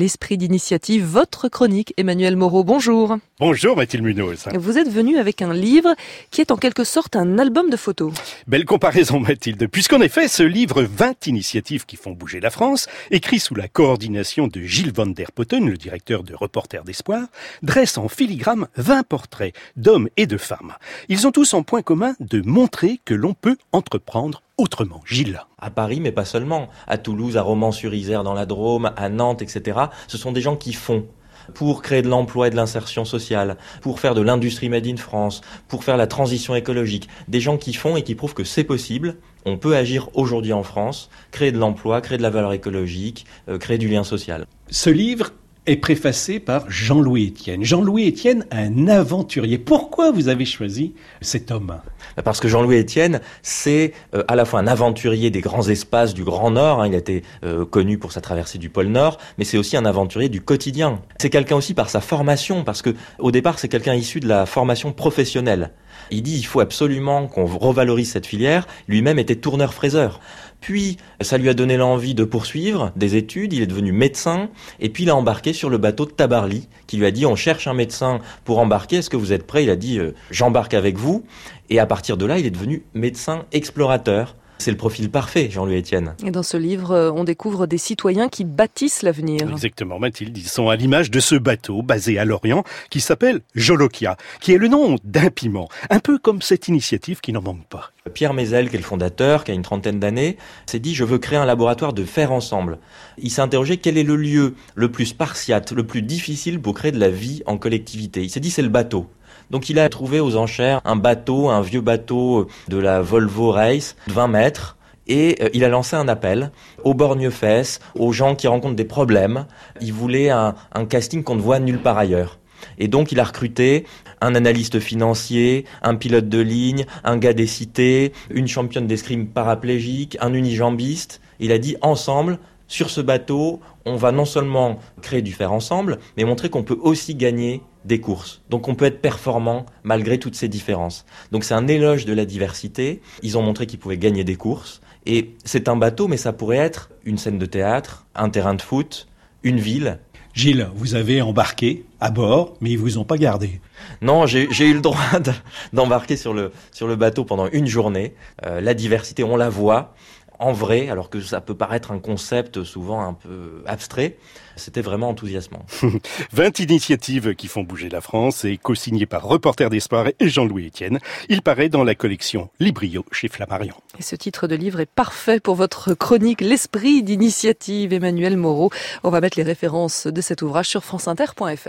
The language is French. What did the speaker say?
L'esprit d'initiative, votre chronique, Emmanuel Moreau, bonjour. Bonjour Mathilde Munoz. Vous êtes venu avec un livre qui est en quelque sorte un album de photos. Belle comparaison Mathilde, puisqu'en effet ce livre 20 initiatives qui font bouger la France, écrit sous la coordination de Gilles van der Potten, le directeur de Reporters d'Espoir, dresse en filigrane 20 portraits d'hommes et de femmes. Ils ont tous en point commun de montrer que l'on peut entreprendre autrement. Gilles. À Paris, mais pas seulement. À Toulouse, à Romans-sur-Isère, dans la Drôme, à Nantes, etc. Ce sont des gens qui font pour créer de l'emploi et de l'insertion sociale, pour faire de l'industrie made in France, pour faire la transition écologique. Des gens qui font et qui prouvent que c'est possible. On peut agir aujourd'hui en France, créer de l'emploi, créer de la valeur écologique, euh, créer du lien social. Ce livre est préfacé par Jean-Louis Etienne. Jean-Louis Etienne, un aventurier. Pourquoi vous avez choisi cet homme? Parce que Jean-Louis Etienne, c'est euh, à la fois un aventurier des grands espaces du Grand Nord. Hein. il a été euh, connu pour sa traversée du pôle Nord, mais c'est aussi un aventurier du quotidien. C'est quelqu'un aussi par sa formation, parce que au départ, c'est quelqu'un issu de la formation professionnelle. Il dit il faut absolument qu'on revalorise cette filière. Lui-même était tourneur-fraiseur. Puis, ça lui a donné l'envie de poursuivre des études. Il est devenu médecin. Et puis, il a embarqué sur le bateau de Tabarly, qui lui a dit, on cherche un médecin pour embarquer. Est-ce que vous êtes prêt? Il a dit, euh, j'embarque avec vous. Et à partir de là, il est devenu médecin explorateur. C'est le profil parfait, Jean-Louis Etienne. Et dans ce livre, euh, on découvre des citoyens qui bâtissent l'avenir. Exactement, Mathilde. Ils sont à l'image de ce bateau basé à Lorient qui s'appelle Jolokia, qui est le nom d'un piment, un peu comme cette initiative qui n'en manque pas. Pierre Mézel, qui est le fondateur, qui a une trentaine d'années, s'est dit je veux créer un laboratoire de faire ensemble. Il s'est interrogé quel est le lieu le plus spartiate, le plus difficile pour créer de la vie en collectivité? Il s'est dit c'est le bateau. Donc il a trouvé aux enchères un bateau, un vieux bateau de la Volvo Race, de 20 mètres, et euh, il a lancé un appel aux borgnefesses, aux gens qui rencontrent des problèmes. Il voulait un, un casting qu'on ne voit nulle part ailleurs. Et donc il a recruté un analyste financier, un pilote de ligne, un gars des cités, une championne d'escrime paraplégique, un unijambiste. Il a dit ensemble, sur ce bateau, on va non seulement créer du faire ensemble, mais montrer qu'on peut aussi gagner des courses. Donc on peut être performant malgré toutes ces différences. Donc c'est un éloge de la diversité. Ils ont montré qu'ils pouvaient gagner des courses. Et c'est un bateau, mais ça pourrait être une scène de théâtre, un terrain de foot, une ville. Gilles, vous avez embarqué à bord, mais ils vous ont pas gardé. Non, j'ai eu le droit d'embarquer sur le, sur le bateau pendant une journée. Euh, la diversité, on la voit en vrai, alors que ça peut paraître un concept souvent un peu abstrait. C'était vraiment enthousiasmant. 20 initiatives qui font bouger la France et co-signé par Reporter d'Espoir et Jean-Louis Etienne. Il paraît dans la collection Librio chez Flammarion. Et ce titre de livre est parfait pour votre chronique L'esprit d'initiative Emmanuel Moreau. On va mettre les références de cet ouvrage sur franceinter.fr.